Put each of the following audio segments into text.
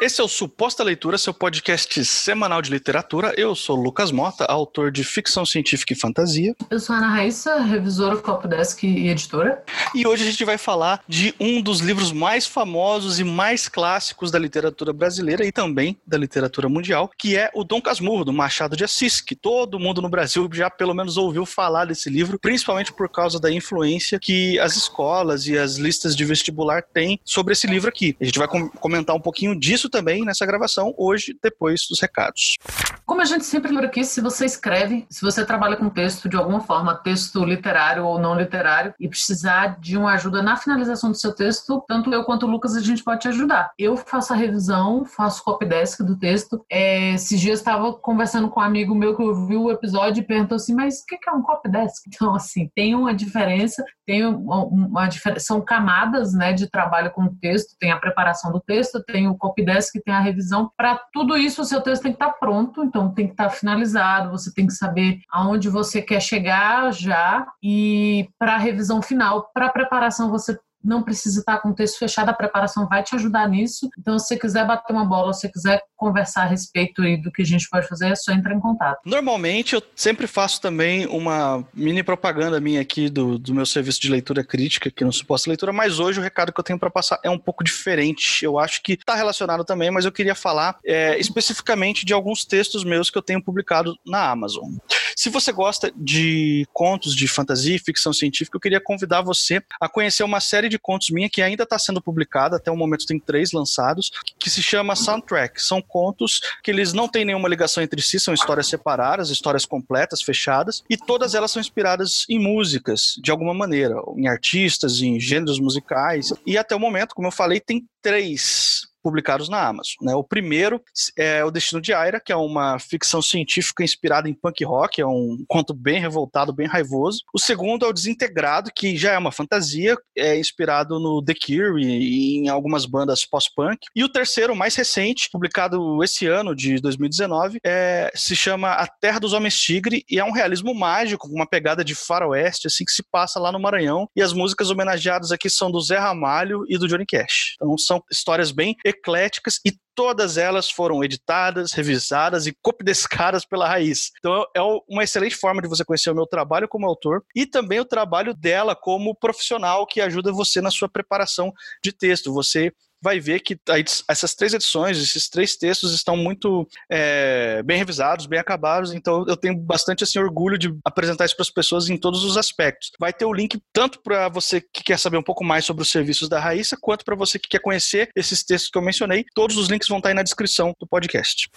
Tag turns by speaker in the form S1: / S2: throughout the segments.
S1: Esse é o Suposta Leitura, seu podcast semanal de literatura. Eu sou Lucas Mota, autor de ficção científica e fantasia.
S2: Eu sou Ana Raíssa, revisora Copdesk e editora.
S1: E hoje a gente vai falar de um dos livros mais famosos e mais clássicos da literatura brasileira e também da literatura mundial, que é o Dom Casmurro, do Machado de Assis, que todo mundo no Brasil já pelo menos ouviu falar desse livro, principalmente por causa da influência que as escolas e as listas de vestibular têm sobre esse livro aqui. A gente vai comentar um pouquinho disso isso também nessa gravação hoje, depois dos recados.
S2: Como a gente sempre lembra aqui, se você escreve, se você trabalha com texto de alguma forma, texto literário ou não literário, e precisar de uma ajuda na finalização do seu texto, tanto eu quanto o Lucas a gente pode te ajudar. Eu faço a revisão, faço copy desk do texto. É, esses dias estava conversando com um amigo meu que ouviu o episódio e perguntou assim: mas o que é um copy desk? Então, assim, tem uma diferença, tem uma, uma diferença, são camadas né, de trabalho com o texto, tem a preparação do texto, tem o copy desk, tem a revisão. Para tudo isso, o seu texto tem que estar pronto então tem que estar tá finalizado, você tem que saber aonde você quer chegar já e para a revisão final, para a preparação você não precisa estar com o texto fechado, a preparação vai te ajudar nisso. Então, se você quiser bater uma bola, se você quiser conversar a respeito do que a gente pode fazer, é só entrar em contato.
S1: Normalmente, eu sempre faço também uma mini propaganda minha aqui do, do meu serviço de leitura crítica aqui no Suposta Leitura, mas hoje o recado que eu tenho para passar é um pouco diferente. Eu acho que está relacionado também, mas eu queria falar é, especificamente de alguns textos meus que eu tenho publicado na Amazon. Se você gosta de contos de fantasia e ficção científica, eu queria convidar você a conhecer uma série de contos minha que ainda está sendo publicada, até o momento tem três lançados, que se chama Soundtrack. São contos que eles não têm nenhuma ligação entre si, são histórias separadas, histórias completas, fechadas, e todas elas são inspiradas em músicas, de alguma maneira, em artistas, em gêneros musicais. E até o momento, como eu falei, tem três publicados na Amazon. Né? O primeiro é O Destino de Aira, que é uma ficção científica inspirada em punk rock, é um conto bem revoltado, bem raivoso. O segundo é O Desintegrado, que já é uma fantasia, é inspirado no The Cure e em algumas bandas pós-punk. E o terceiro, mais recente, publicado esse ano, de 2019, é, se chama A Terra dos Homens Tigre e é um realismo mágico, com uma pegada de faroeste, assim, que se passa lá no Maranhão. E as músicas homenageadas aqui são do Zé Ramalho e do Johnny Cash. Então são histórias bem ecléticas e todas elas foram editadas, revisadas e copidescadas pela raiz. Então é uma excelente forma de você conhecer o meu trabalho como autor e também o trabalho dela como profissional que ajuda você na sua preparação de texto. Você vai ver que essas três edições, esses três textos estão muito é, bem revisados, bem acabados, então eu tenho bastante assim, orgulho de apresentar isso para as pessoas em todos os aspectos. Vai ter o link tanto para você que quer saber um pouco mais sobre os serviços da Raíssa, quanto para você que quer conhecer esses textos que eu mencionei. Todos os links vão estar aí na descrição do podcast.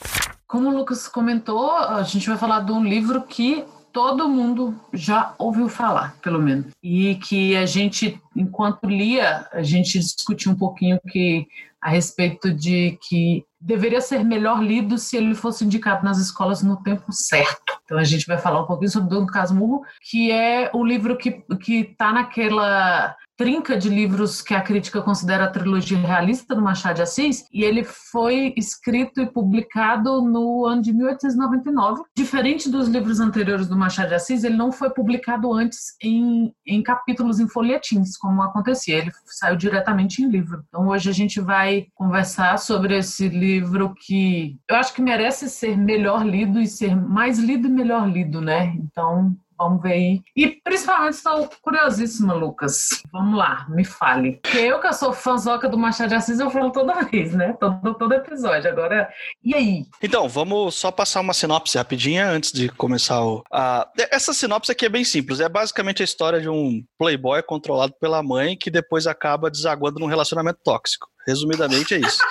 S2: Como o Lucas comentou, a gente vai falar de um livro que todo mundo já ouviu falar, pelo menos. E que a gente, enquanto lia, a gente discutiu um pouquinho que a respeito de que deveria ser melhor lido se ele fosse indicado nas escolas no tempo certo. Então a gente vai falar um pouquinho sobre Dom Casmurro, que é o livro que que está naquela trinca de livros que a crítica considera a trilogia realista do Machado de Assis, e ele foi escrito e publicado no ano de 1899. Diferente dos livros anteriores do Machado de Assis, ele não foi publicado antes em, em capítulos em folhetins, como acontecia, ele saiu diretamente em livro. Então hoje a gente vai conversar sobre esse livro que eu acho que merece ser melhor lido e ser mais lido e melhor lido, né? Então Vamos ver aí. E principalmente estou curiosíssima, Lucas. Vamos lá, me fale. Porque eu que sou fãzoca do Machado de Assis, eu falo toda vez, né? Todo, todo episódio. Agora, e aí?
S1: Então, vamos só passar uma sinopse rapidinha antes de começar o... A... Essa sinopse aqui é bem simples. É basicamente a história de um playboy controlado pela mãe que depois acaba desaguando num relacionamento tóxico. Resumidamente é isso.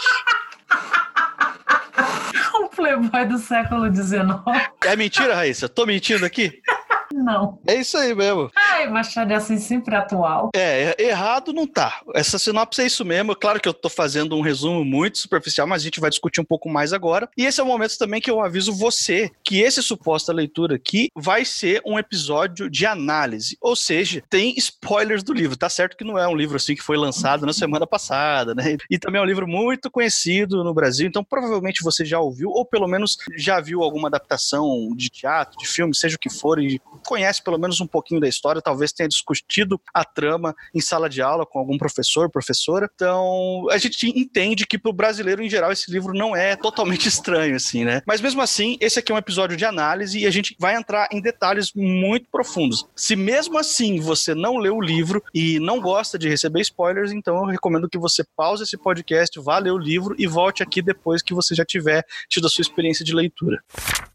S2: um playboy do século XIX.
S1: É mentira, Raíssa? Tô mentindo aqui?
S2: Não.
S1: É isso aí mesmo.
S2: Ai, Machado é assim sempre atual.
S1: É, errado não tá. Essa sinopse é isso mesmo. Claro que eu tô fazendo um resumo muito superficial, mas a gente vai discutir um pouco mais agora. E esse é o momento também que eu aviso você que esse suposta leitura aqui vai ser um episódio de análise. Ou seja, tem spoilers do livro. Tá certo que não é um livro assim que foi lançado na semana passada, né? E também é um livro muito conhecido no Brasil, então provavelmente você já ouviu, ou pelo menos já viu alguma adaptação de teatro, de filme, seja o que for, e conhece pelo menos um pouquinho da história, talvez tenha discutido a trama em sala de aula com algum professor, professora. Então, a gente entende que para o brasileiro em geral esse livro não é totalmente estranho, assim, né? Mas mesmo assim, esse aqui é um episódio de análise e a gente vai entrar em detalhes muito profundos. Se mesmo assim você não leu o livro e não gosta de receber spoilers, então eu recomendo que você pause esse podcast, vá ler o livro e volte aqui depois que você já tiver tido a sua experiência de leitura.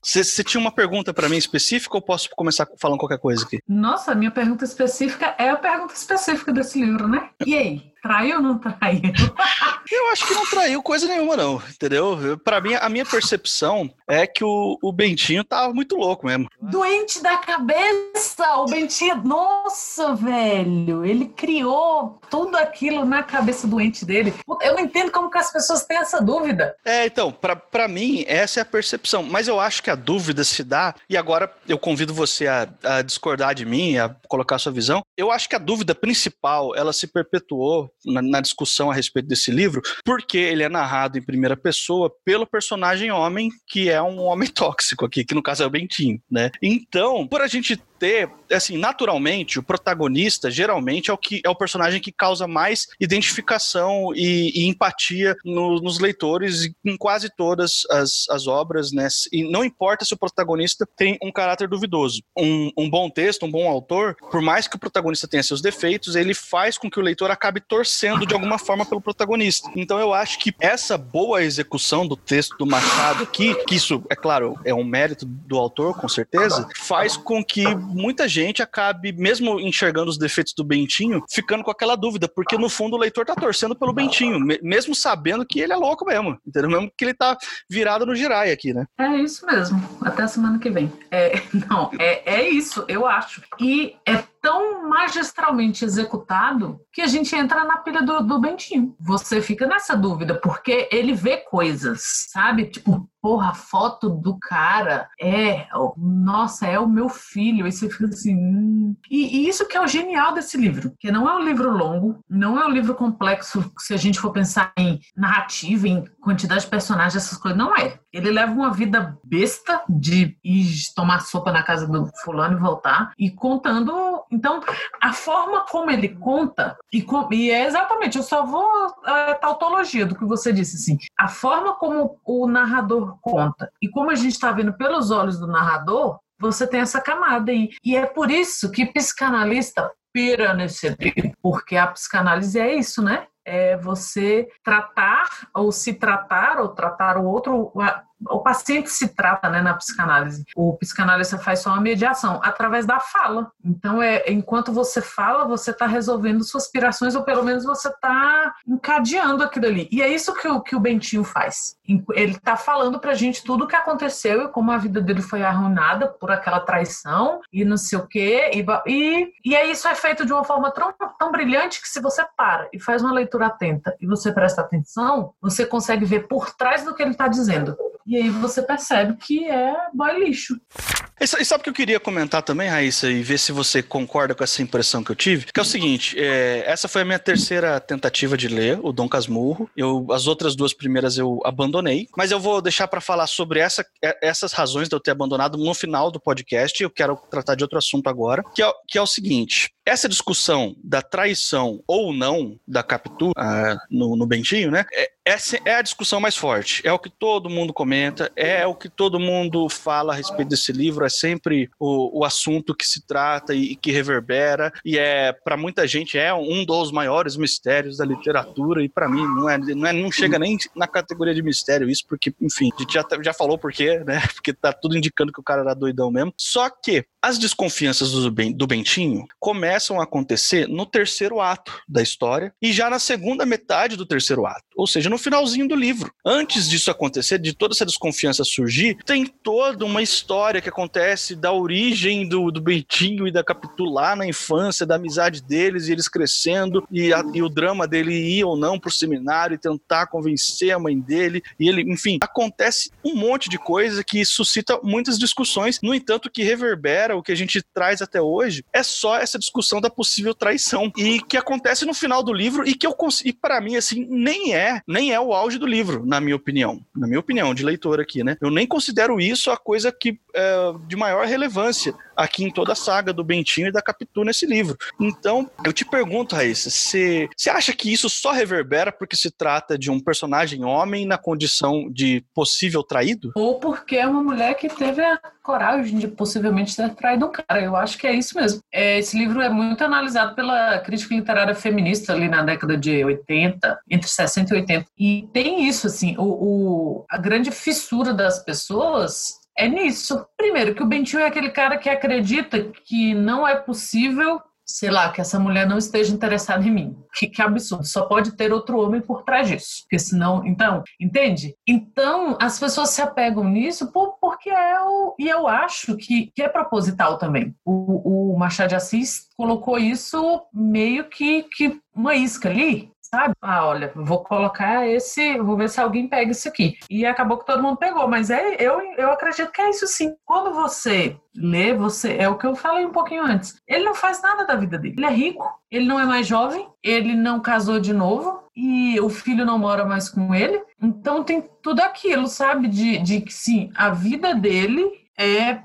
S1: Você tinha uma pergunta para mim específica ou posso começar falando qualquer coisa aqui?
S2: Nossa, minha pergunta específica é a pergunta específica desse livro, né? E aí? Traiu ou não traiu?
S1: Eu acho que não traiu coisa nenhuma, não, entendeu? Para mim, a minha percepção é que o, o Bentinho tava muito louco mesmo.
S2: Doente da cabeça! O Bentinho, nossa, velho! Ele criou tudo aquilo na cabeça doente dele. Eu não entendo como que as pessoas têm essa dúvida.
S1: É, então, para mim, essa é a percepção. Mas eu acho que a dúvida se dá, e agora eu convido você a, a discordar de mim, a colocar a sua visão. Eu acho que a dúvida principal, ela se perpetuou na, na, discussão a respeito desse livro, porque ele é narrado em primeira pessoa pelo personagem homem, que é um homem tóxico aqui, que no caso é o Bentinho, né? Então, por a gente ter, assim, naturalmente, o protagonista geralmente é o que é o personagem que causa mais identificação e, e empatia no, nos leitores em quase todas as, as obras, né? E não importa se o protagonista tem um caráter duvidoso. Um, um bom texto, um bom autor, por mais que o protagonista tenha seus defeitos, ele faz com que o leitor acabe torcendo de alguma forma pelo protagonista. Então eu acho que essa boa execução do texto do Machado aqui, que isso, é claro, é um mérito do autor, com certeza, faz com que muita gente acabe, mesmo enxergando os defeitos do Bentinho, ficando com aquela dúvida, porque no fundo o leitor tá torcendo pelo Bentinho, mesmo sabendo que ele é louco mesmo, entendeu? Mesmo que ele tá virado no girai aqui, né?
S2: É isso mesmo. Até semana que vem. É, não, é, é isso, eu acho. E é tão magistralmente executado que a gente entra na pilha do, do Bentinho. Você fica nessa dúvida, porque ele vê coisas, sabe? Tipo, porra, a foto do cara é, nossa, é o meu filho. E você fica assim. Hum. E, e, isso que é o genial desse livro, que não é um livro longo, não é um livro complexo, se a gente for pensar em narrativa, em quantidade de personagens, essas coisas, não é. Ele leva uma vida besta de ir tomar sopa na casa do fulano e voltar, e contando então, a forma como ele conta, e, com, e é exatamente, eu só vou a tautologia do que você disse, assim, a forma como o narrador conta, e como a gente está vendo pelos olhos do narrador, você tem essa camada aí. E é por isso que psicanalista pira nesse livro, porque a psicanálise é isso, né? É você tratar, ou se tratar, ou tratar o outro, o paciente se trata né, na psicanálise. O psicanalista faz só uma mediação através da fala. Então, é enquanto você fala, você está resolvendo suas aspirações, ou pelo menos você está encadeando aquilo ali. E é isso que o, que o Bentinho faz. Ele está falando para a gente tudo o que aconteceu e como a vida dele foi arruinada por aquela traição e não sei o quê. E, e, e aí isso é feito de uma forma tão, tão brilhante que se você para e faz uma leitura atenta e você presta atenção, você consegue ver por trás do que ele está dizendo. E aí você percebe que é boy lixo.
S1: E sabe o que eu queria comentar também, Raíssa, e ver se você concorda com essa impressão que eu tive? Que é o seguinte, é, essa foi a minha terceira tentativa de ler, o Dom Casmurro. Eu, as outras duas primeiras eu abandonei, mas eu vou deixar para falar sobre essa, é, essas razões de eu ter abandonado no final do podcast. Eu quero tratar de outro assunto agora, que é, que é o seguinte: essa discussão da traição ou não da Capitu uh, no, no Bentinho, né? É, essa é a discussão mais forte. É o que todo mundo comenta, é o que todo mundo fala a respeito desse livro. É sempre o, o assunto que se trata e, e que reverbera. E é, para muita gente, é um dos maiores mistérios da literatura. E para mim, não, é, não, é, não chega nem na categoria de mistério isso, porque, enfim, a gente já, já falou por quê, né? Porque tá tudo indicando que o cara era doidão mesmo. Só que as desconfianças do, ben, do Bentinho começam a acontecer no terceiro ato da história e já na segunda metade do terceiro ato, ou seja, no finalzinho do livro. Antes disso acontecer, de toda essa desconfiança surgir, tem toda uma história que acontece da origem do, do Bentinho e da Capitu lá na infância, da amizade deles e eles crescendo e, a, e o drama dele ir ou não pro seminário e tentar convencer a mãe dele e ele, enfim, acontece um monte de coisa que suscita muitas discussões, no entanto que reverbera o que a gente traz até hoje, é só essa discussão da possível traição e que acontece no final do livro e que eu consigo, para mim assim, nem é, nem é o auge do livro, na minha opinião, na minha opinião de leitor aqui, né? Eu nem considero isso a coisa que é, de maior relevância aqui em toda a saga do Bentinho e da Capitu nesse livro. Então, eu te pergunto, Raíssa, você acha que isso só reverbera porque se trata de um personagem homem na condição de possível traído?
S2: Ou porque é uma mulher que teve a coragem de possivelmente ter traído um cara. Eu acho que é isso mesmo. É, esse livro é muito analisado pela crítica literária feminista ali na década de 80, entre 60 e 80. E tem isso, assim, o, o a grande fissura das pessoas é nisso. Primeiro, que o Bentinho é aquele cara que acredita que não é possível sei lá, que essa mulher não esteja interessada em mim. Que, que absurdo. Só pode ter outro homem por trás disso. Porque senão. Então, entende? Então, as pessoas se apegam nisso por, porque é o. E eu acho que, que é proposital também. O, o Machado de Assis colocou isso meio que, que uma isca ali sabe? Ah, olha, vou colocar esse, vou ver se alguém pega isso aqui. E acabou que todo mundo pegou, mas é, eu, eu acredito que é isso sim. Quando você lê, você é o que eu falei um pouquinho antes. Ele não faz nada da vida dele. Ele é rico, ele não é mais jovem, ele não casou de novo e o filho não mora mais com ele. Então tem tudo aquilo, sabe? De, de que sim, a vida dele é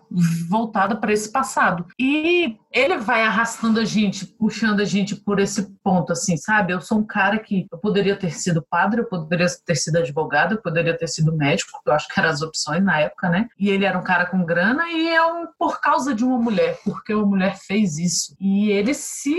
S2: voltada para esse passado. E ele vai arrastando a gente, puxando a gente por esse ponto, assim, sabe? Eu sou um cara que eu poderia ter sido padre, eu poderia ter sido advogado, eu poderia ter sido médico, eu acho que eram as opções na época, né? E ele era um cara com grana e é um por causa de uma mulher, porque uma mulher fez isso. E ele se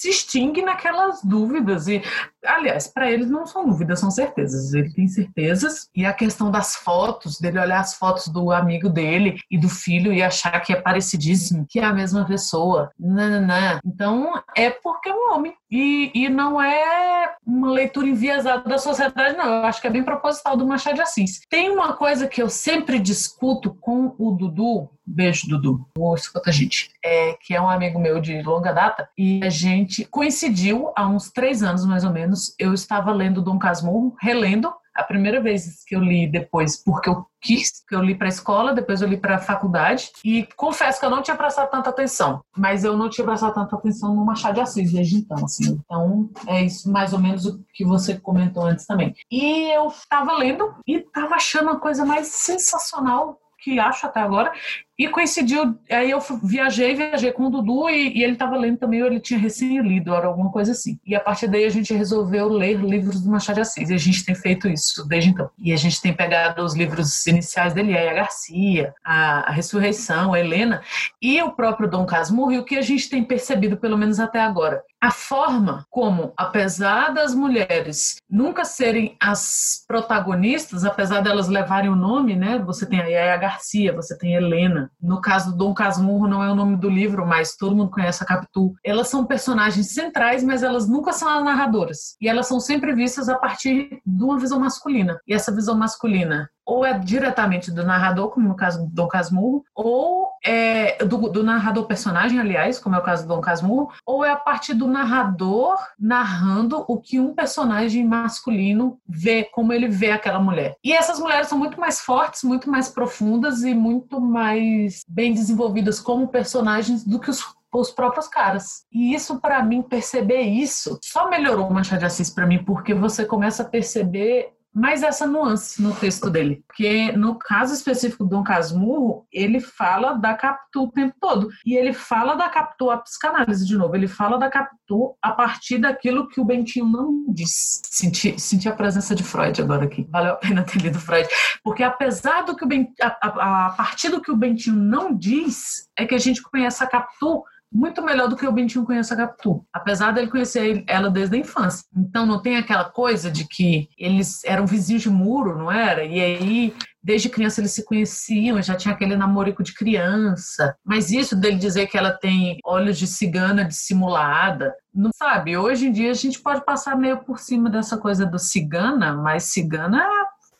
S2: se extingue naquelas dúvidas. E, aliás, para ele não são dúvidas, são certezas. Ele tem certezas. E a questão das fotos, dele olhar as fotos do amigo dele e do filho e achar que é parecidíssimo, que é a mesma pessoa. Nananã. Então, é porque é um homem. E, e não é uma leitura enviesada da sociedade, não. Eu acho que é bem proposital do Machado de Assis. Tem uma coisa que eu sempre discuto com o Dudu, Beijo, Dudu. Ou escuta a gente. É, que é um amigo meu de longa data. E a gente coincidiu há uns três anos, mais ou menos. Eu estava lendo Dom Casmurro, relendo. A primeira vez que eu li depois, porque eu quis, que eu li para a escola, depois eu li para a faculdade. E confesso que eu não tinha prestado tanta atenção. Mas eu não tinha prestado tanta atenção no Machado de Assis desde então, assim. Então, é isso mais ou menos o que você comentou antes também. E eu estava lendo e estava achando a coisa mais sensacional que acho até agora, e coincidiu, aí eu viajei, viajei com o Dudu e, e ele estava lendo também, ele tinha recém-lido, era alguma coisa assim. E a partir daí a gente resolveu ler livros do Machado de Assis, e a gente tem feito isso desde então. E a gente tem pegado os livros iniciais dele, a Garcia, a, a Ressurreição, a Helena, e o próprio Dom Casmurro, e o que a gente tem percebido, pelo menos até agora, a forma como, apesar das mulheres nunca serem as protagonistas, apesar delas levarem o nome, né? Você tem a Yaya Garcia, você tem a Helena, no caso do Dom Casmurro, não é o nome do livro, mas todo mundo conhece a Capitu. Elas são personagens centrais, mas elas nunca são as narradoras. E elas são sempre vistas a partir de uma visão masculina. E essa visão masculina ou é diretamente do narrador, como no caso do Dom Casmurro, ou é do, do, narrador personagem, aliás, como é o caso do Dom Casmurro, ou é a partir do narrador narrando o que um personagem masculino vê, como ele vê aquela mulher. E essas mulheres são muito mais fortes, muito mais profundas e muito mais bem desenvolvidas como personagens do que os os próprios caras. E isso, para mim, perceber isso, só melhorou o Machado de Assis para mim, porque você começa a perceber mais essa nuance no texto dele. Porque no caso específico do Dom Casmurro, ele fala da Capitu o tempo todo. E ele fala da Capitu a psicanálise de novo. Ele fala da Capitu a partir daquilo que o Bentinho não diz. Senti, senti a presença de Freud agora aqui. Valeu a pena ter lido Freud. Porque apesar do que o Bentinho, a, a, a partir do que o Bentinho não diz, é que a gente conhece a Capitu muito melhor do que o Bentinho conhece a Capitu, apesar dele conhecer ela desde a infância. Então não tem aquela coisa de que eles eram vizinhos de muro, não era? E aí desde criança eles se conheciam, já tinha aquele namorico de criança. Mas isso dele dizer que ela tem olhos de cigana dissimulada, não sabe? Hoje em dia a gente pode passar meio por cima dessa coisa do cigana, mas cigana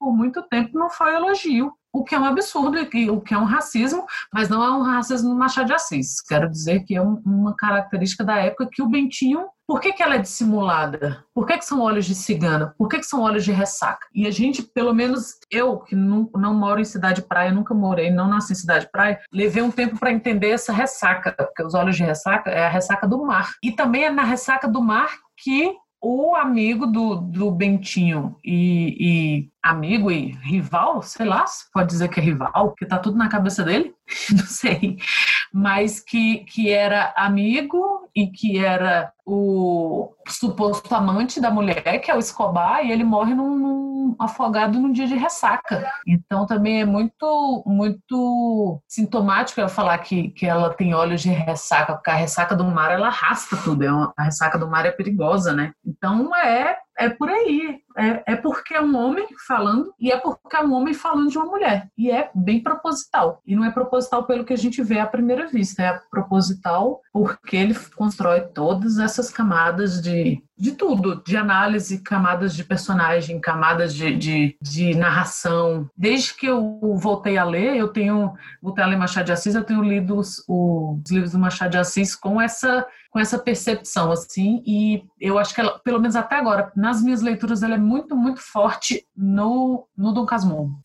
S2: por muito tempo não foi elogio o que é um absurdo, o que é um racismo, mas não é um racismo Machado de Assis. Quero dizer que é uma característica da época que o Bentinho. Por que, que ela é dissimulada? Por que, que são olhos de cigana? Por que, que são olhos de ressaca? E a gente, pelo menos eu, que não, não moro em cidade praia, nunca morei, não nasci em cidade praia, levei um tempo para entender essa ressaca, porque os olhos de ressaca é a ressaca do mar. E também é na ressaca do mar que o amigo do, do Bentinho e, e amigo e rival, sei lá, pode dizer que é rival, porque tá tudo na cabeça dele, não sei, mas que, que era amigo e que era o suposto amante da mulher, que é o Escobar, e ele morre num, num, afogado num dia de ressaca. Então também é muito muito sintomático ela falar que, que ela tem olhos de ressaca, porque a ressaca do mar ela arrasta tudo, é a ressaca do mar é perigosa, né? Então é é por aí. É, é porque é um homem falando e é porque é um homem falando de uma mulher. E é bem proposital. E não é proposital pelo que a gente vê à primeira vista, é proposital porque ele constrói todas essas camadas de, de tudo, de análise, camadas de personagem, camadas de, de, de, narração. Desde que eu voltei a ler, eu tenho, voltei a ler Machado de Assis, eu tenho lido os, os livros do Machado de Assis com essa com essa percepção, assim, e eu acho que ela, pelo menos até agora, nas minhas leituras, ela é muito, muito forte no, no Dom Casmurro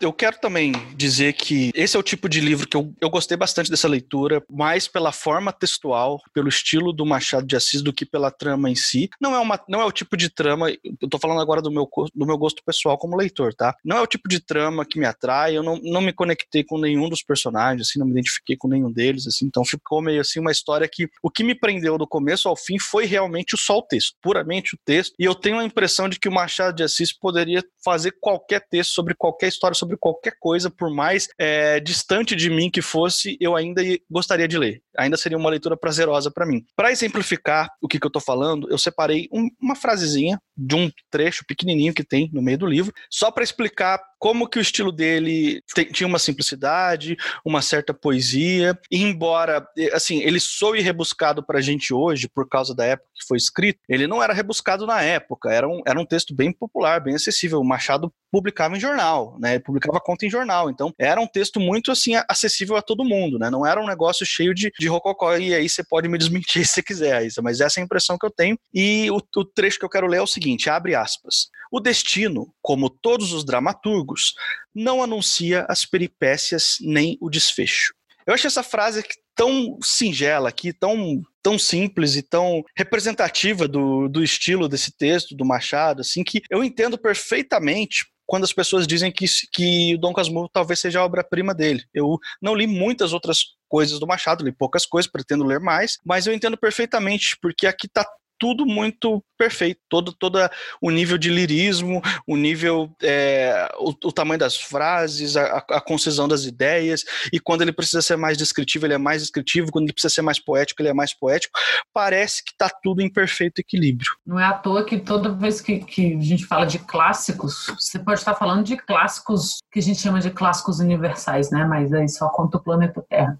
S1: eu quero também dizer que esse é o tipo de livro que eu, eu gostei bastante dessa leitura, mais pela forma textual, pelo estilo do Machado de Assis do que pela trama em si. Não é, uma, não é o tipo de trama, eu tô falando agora do meu, do meu gosto pessoal como leitor, tá? Não é o tipo de trama que me atrai, eu não, não me conectei com nenhum dos personagens, assim, não me identifiquei com nenhum deles, assim, então ficou meio assim uma história que o que me prendeu do começo ao fim foi realmente só o texto, puramente o texto, e eu tenho a impressão de que o Machado de Assis poderia fazer qualquer texto sobre qualquer história, sobre sobre qualquer coisa, por mais é, distante de mim que fosse, eu ainda gostaria de ler. Ainda seria uma leitura prazerosa para mim. Para exemplificar o que, que eu estou falando, eu separei um, uma frasezinha de um trecho pequenininho que tem no meio do livro, só para explicar como que o estilo dele tinha uma simplicidade, uma certa poesia, e embora, assim, ele soe rebuscado para a gente hoje, por causa da época que foi escrito, ele não era rebuscado na época, era um, era um texto bem popular, bem acessível. O Machado publicava em jornal, né? Publicava conta em jornal, então era um texto muito, assim, acessível a todo mundo, né? Não era um negócio cheio de, de rococó, e aí você pode me desmentir se quiser, Aisa, mas essa é a impressão que eu tenho, e o, o trecho que eu quero ler é o seguinte, abre aspas, o destino, como todos os dramaturgos, não anuncia as peripécias nem o desfecho. Eu acho essa frase tão singela aqui, tão, tão simples e tão representativa do, do estilo desse texto, do Machado, assim, que eu entendo perfeitamente quando as pessoas dizem que, que Dom Casmurro talvez seja a obra-prima dele. Eu não li muitas outras coisas do Machado, li poucas coisas, pretendo ler mais, mas eu entendo perfeitamente, porque aqui está tudo muito perfeito, todo, todo o nível de lirismo, o nível, é, o, o, tamanho das frases, a, a, concisão das ideias, e quando ele precisa ser mais descritivo, ele é mais descritivo, quando ele precisa ser mais poético, ele é mais poético, parece que está tudo em perfeito equilíbrio.
S2: Não é à toa que toda vez que, que a gente fala de clássicos, você pode estar falando de clássicos que a gente chama de clássicos universais, né, mas aí só conta o planeta Terra.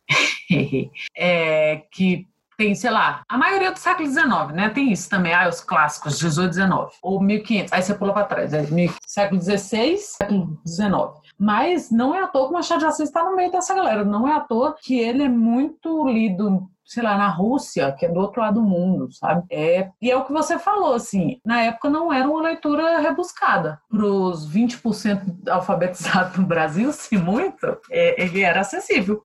S2: é, que tem, sei lá, a maioria do século XIX, né? Tem isso também, ah, os clássicos, 18, 19, ou 1500, aí você pula para trás, é século XVI, século XIX. Mas não é à toa que o Machado de Assis está no meio dessa galera, não é à toa que ele é muito lido sei lá, na Rússia, que é do outro lado do mundo, sabe? É, e é o que você falou, assim, na época não era uma leitura rebuscada. Para os 20% alfabetizados no Brasil, se muito, é, ele era acessível.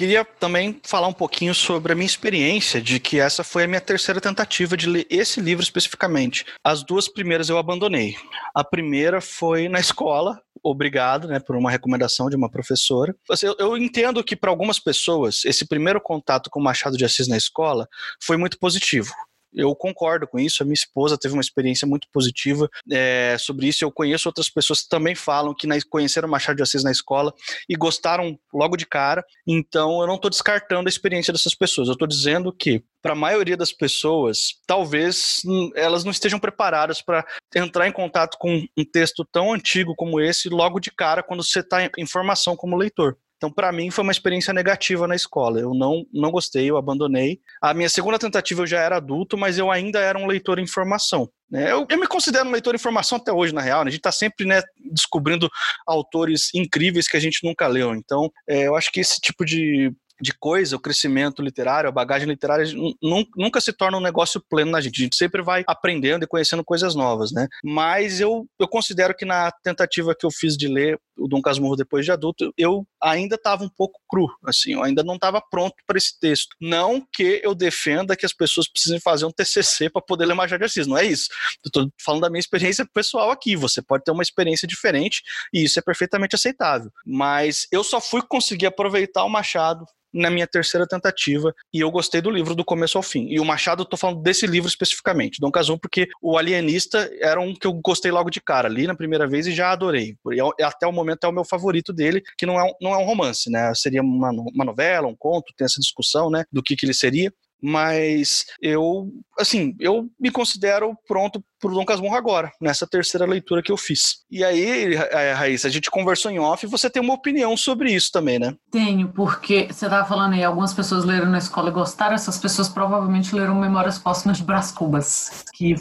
S1: Queria também falar um pouquinho sobre a minha experiência de que essa foi a minha terceira tentativa de ler esse livro especificamente. As duas primeiras eu abandonei. A primeira foi na escola, obrigado, né, por uma recomendação de uma professora. Assim, eu, eu entendo que para algumas pessoas esse primeiro contato com Machado de Assis na escola foi muito positivo eu concordo com isso. A minha esposa teve uma experiência muito positiva é, sobre isso. Eu conheço outras pessoas que também falam que na, conheceram Machado de Assis na escola e gostaram logo de cara. Então, eu não estou descartando a experiência dessas pessoas. Eu estou dizendo que para a maioria das pessoas, talvez elas não estejam preparadas para entrar em contato com um texto tão antigo como esse logo de cara quando você está em formação como leitor. Então, para mim, foi uma experiência negativa na escola. Eu não, não gostei, eu abandonei. A minha segunda tentativa eu já era adulto, mas eu ainda era um leitor em formação. Né? Eu, eu, me considero um leitor em formação até hoje, na real. Né? A gente está sempre né, descobrindo autores incríveis que a gente nunca leu. Então, é, eu acho que esse tipo de de coisa, o crescimento literário, a bagagem literária nunca se torna um negócio pleno na gente. A gente sempre vai aprendendo e conhecendo coisas novas, né? Mas eu, eu considero que na tentativa que eu fiz de ler o Dom Casmurro depois de adulto, eu ainda estava um pouco cru, assim, eu ainda não estava pronto para esse texto. Não que eu defenda que as pessoas precisem fazer um TCC para poder ler Machado de Assis, não é isso. Estou falando da minha experiência pessoal aqui. Você pode ter uma experiência diferente e isso é perfeitamente aceitável. Mas eu só fui conseguir aproveitar o Machado na minha terceira tentativa e eu gostei do livro do começo ao fim. E o Machado, eu tô falando desse livro especificamente, Dom Casum, porque o Alienista era um que eu gostei logo de cara, li na primeira vez e já adorei. E até o momento é o meu favorito dele, que não é um, não é um romance, né? Seria uma, uma novela, um conto, tem essa discussão, né, do que, que ele seria mas eu, assim, eu me considero pronto pro Dom Casmurro agora, nessa terceira leitura que eu fiz. E aí, é, Raíssa, a gente conversou em off e você tem uma opinião sobre isso também, né?
S2: Tenho, porque você estava falando aí, algumas pessoas leram na escola e gostaram, essas pessoas provavelmente leram Memórias Póstumas de Brás Cubas, que,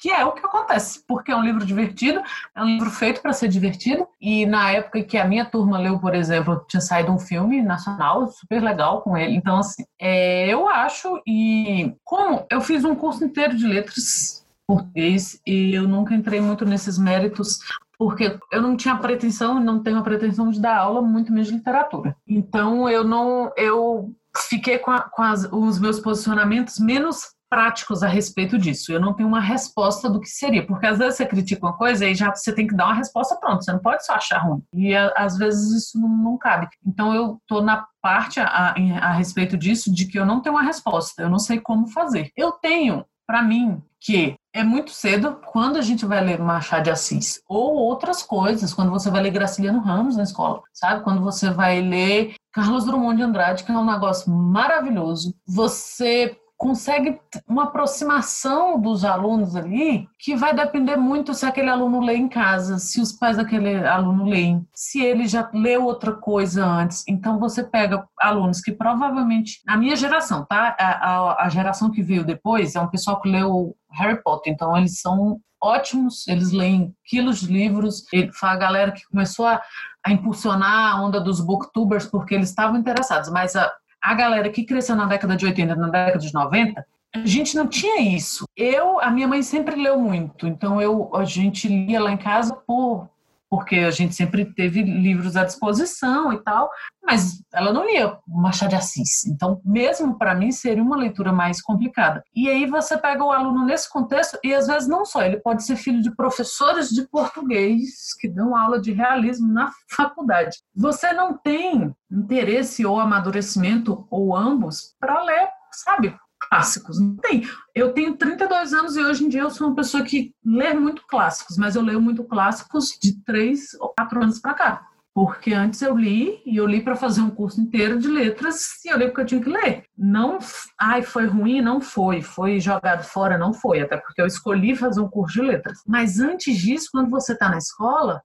S2: que é o que acontece, porque é um livro divertido, é um livro feito para ser divertido, e na época que a minha turma leu, por exemplo, tinha saído um filme nacional super legal com ele, então assim, é, eu acho, e como eu fiz um curso inteiro de letras português e eu nunca entrei muito nesses méritos porque eu não tinha pretensão, não tenho a pretensão de dar aula, muito menos de literatura. Então eu não, eu fiquei com, a, com as, os meus posicionamentos menos práticos a respeito disso. Eu não tenho uma resposta do que seria, porque às vezes você critica uma coisa e já você tem que dar uma resposta pronta, você não pode só achar ruim. E às vezes isso não, não cabe. Então eu tô na parte a, a, a respeito disso de que eu não tenho uma resposta, eu não sei como fazer. Eu tenho para mim que é muito cedo quando a gente vai ler Machado de Assis ou outras coisas, quando você vai ler Graciliano Ramos na escola, sabe? Quando você vai ler Carlos Drummond de Andrade, que é um negócio maravilhoso. Você consegue uma aproximação dos alunos ali que vai depender muito se aquele aluno lê em casa, se os pais daquele aluno leem, se ele já leu outra coisa antes. Então você pega alunos que provavelmente, a minha geração, tá? A, a, a geração que veio depois é um pessoal que leu Harry Potter, então eles são ótimos, eles leem quilos de livros, ele, a galera que começou a, a impulsionar a onda dos booktubers porque eles estavam interessados, mas a, a galera que cresceu na década de 80, na década de 90, a gente não tinha isso. Eu, a minha mãe sempre leu muito, então eu, a gente lia lá em casa por porque a gente sempre teve livros à disposição e tal, mas ela não lia Machado de Assis. Então, mesmo para mim, seria uma leitura mais complicada. E aí você pega o aluno nesse contexto, e às vezes não só, ele pode ser filho de professores de português que dão aula de realismo na faculdade. Você não tem interesse ou amadurecimento, ou ambos, para ler, sabe? Clássicos. Não tem. Eu tenho 32 anos e hoje em dia eu sou uma pessoa que lê muito clássicos, mas eu leio muito clássicos de 3 ou 4 anos para cá. Porque antes eu li, e eu li para fazer um curso inteiro de letras, e eu li porque eu tinha que ler. Não, ai, foi ruim? Não foi. Foi jogado fora? Não foi. Até porque eu escolhi fazer um curso de letras. Mas antes disso, quando você está na escola,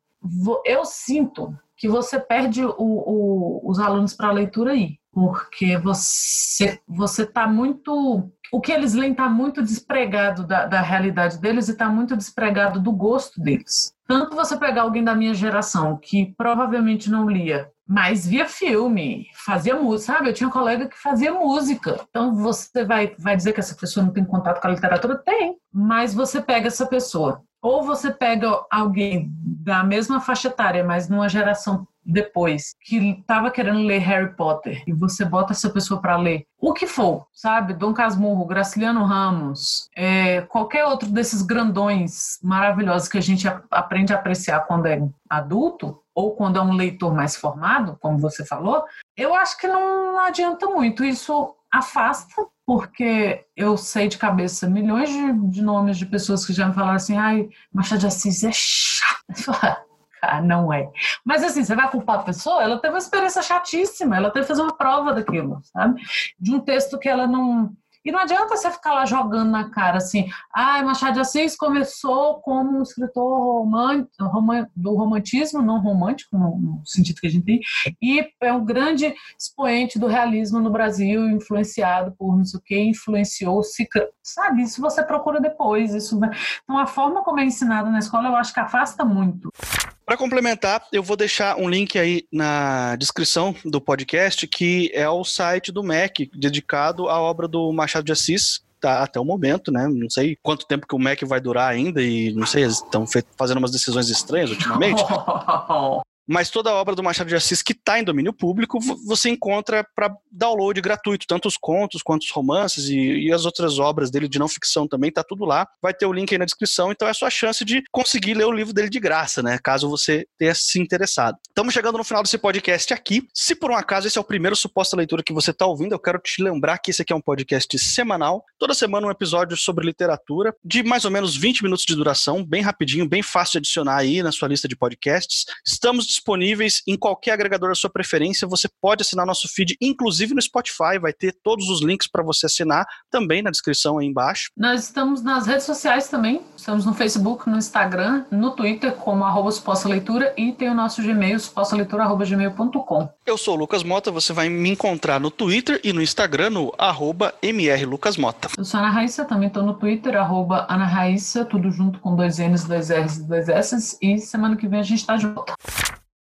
S2: eu sinto que você perde o, o, os alunos para a leitura aí porque você você está muito o que eles leem está muito despregado da, da realidade deles e está muito despregado do gosto deles. Tanto você pegar alguém da minha geração que provavelmente não lia, mas via filme, fazia música, sabe? Eu tinha um colega que fazia música. Então você vai, vai dizer que essa pessoa não tem contato com a literatura? Tem. Mas você pega essa pessoa. Ou você pega alguém da mesma faixa etária, mas numa geração depois que estava querendo ler Harry Potter e você bota essa pessoa para ler o que for, sabe? Dom Casmurro, Graciliano Ramos, é, qualquer outro desses grandões maravilhosos que a gente aprende a apreciar quando é adulto ou quando é um leitor mais formado, como você falou, eu acho que não adianta muito. Isso afasta, porque eu sei de cabeça milhões de, de nomes de pessoas que já me falaram assim: ai, Machado de Assis é chato. Ah, não é. Mas assim, você vai culpar a pessoa, ela teve uma experiência chatíssima, ela teve que fazer uma prova daquilo, sabe? De um texto que ela não e não adianta você ficar lá jogando na cara assim, ah, Machado de Assis começou como um escritor do romantismo, não romântico, no, sentido que a gente tem, e é um grande expoente do realismo no Brasil, influenciado por não sei o que, influenciou, se, sabe? Isso você procura depois. Isso, então, a forma como é ensinada na escola, eu acho que afasta muito.
S1: Para complementar, eu vou deixar um link aí na descrição do podcast, que é o site do MEC, dedicado à obra do Machado de Assis, tá até o momento, né? Não sei quanto tempo que o MEC vai durar ainda e não sei, estão fazendo umas decisões estranhas ultimamente. mas toda a obra do Machado de Assis que está em domínio público você encontra para download gratuito, tanto os contos quanto os romances e, e, as outras obras dele de não ficção também, tá tudo lá. Vai ter o link aí na descrição, então é a sua chance de conseguir ler o livro dele de graça, né? Caso você tenha se interessado. Estamos chegando no final desse podcast aqui. Se por um acaso esse é o primeiro suposta leitura que você está ouvindo, eu quero te lembrar que esse aqui é um podcast semanal. Toda semana um episódio sobre literatura, de mais ou menos 20 minutos de duração, bem rapidinho, bem fácil de adicionar aí na sua lista de podcasts. Estamos disponíveis em qualquer agregador da sua preferência. Você pode assinar nosso feed, inclusive no Spotify, vai ter todos os links para você assinar também na descrição aí embaixo.
S2: Nós estamos nas redes sociais também. Estamos no Facebook, no Instagram, no Twitter, como arroba leitura e tem o nosso Gmail, supostaleitura.gmail.com.
S1: Eu sou o Lucas Mota, você vai me encontrar no Twitter e no Instagram no arroba mrlucasmota.
S2: Eu sou a Ana Raíssa, também estou no Twitter, arroba Ana Raíssa, tudo junto com dois N's, dois R's e dois S's. E semana que vem a gente está de volta.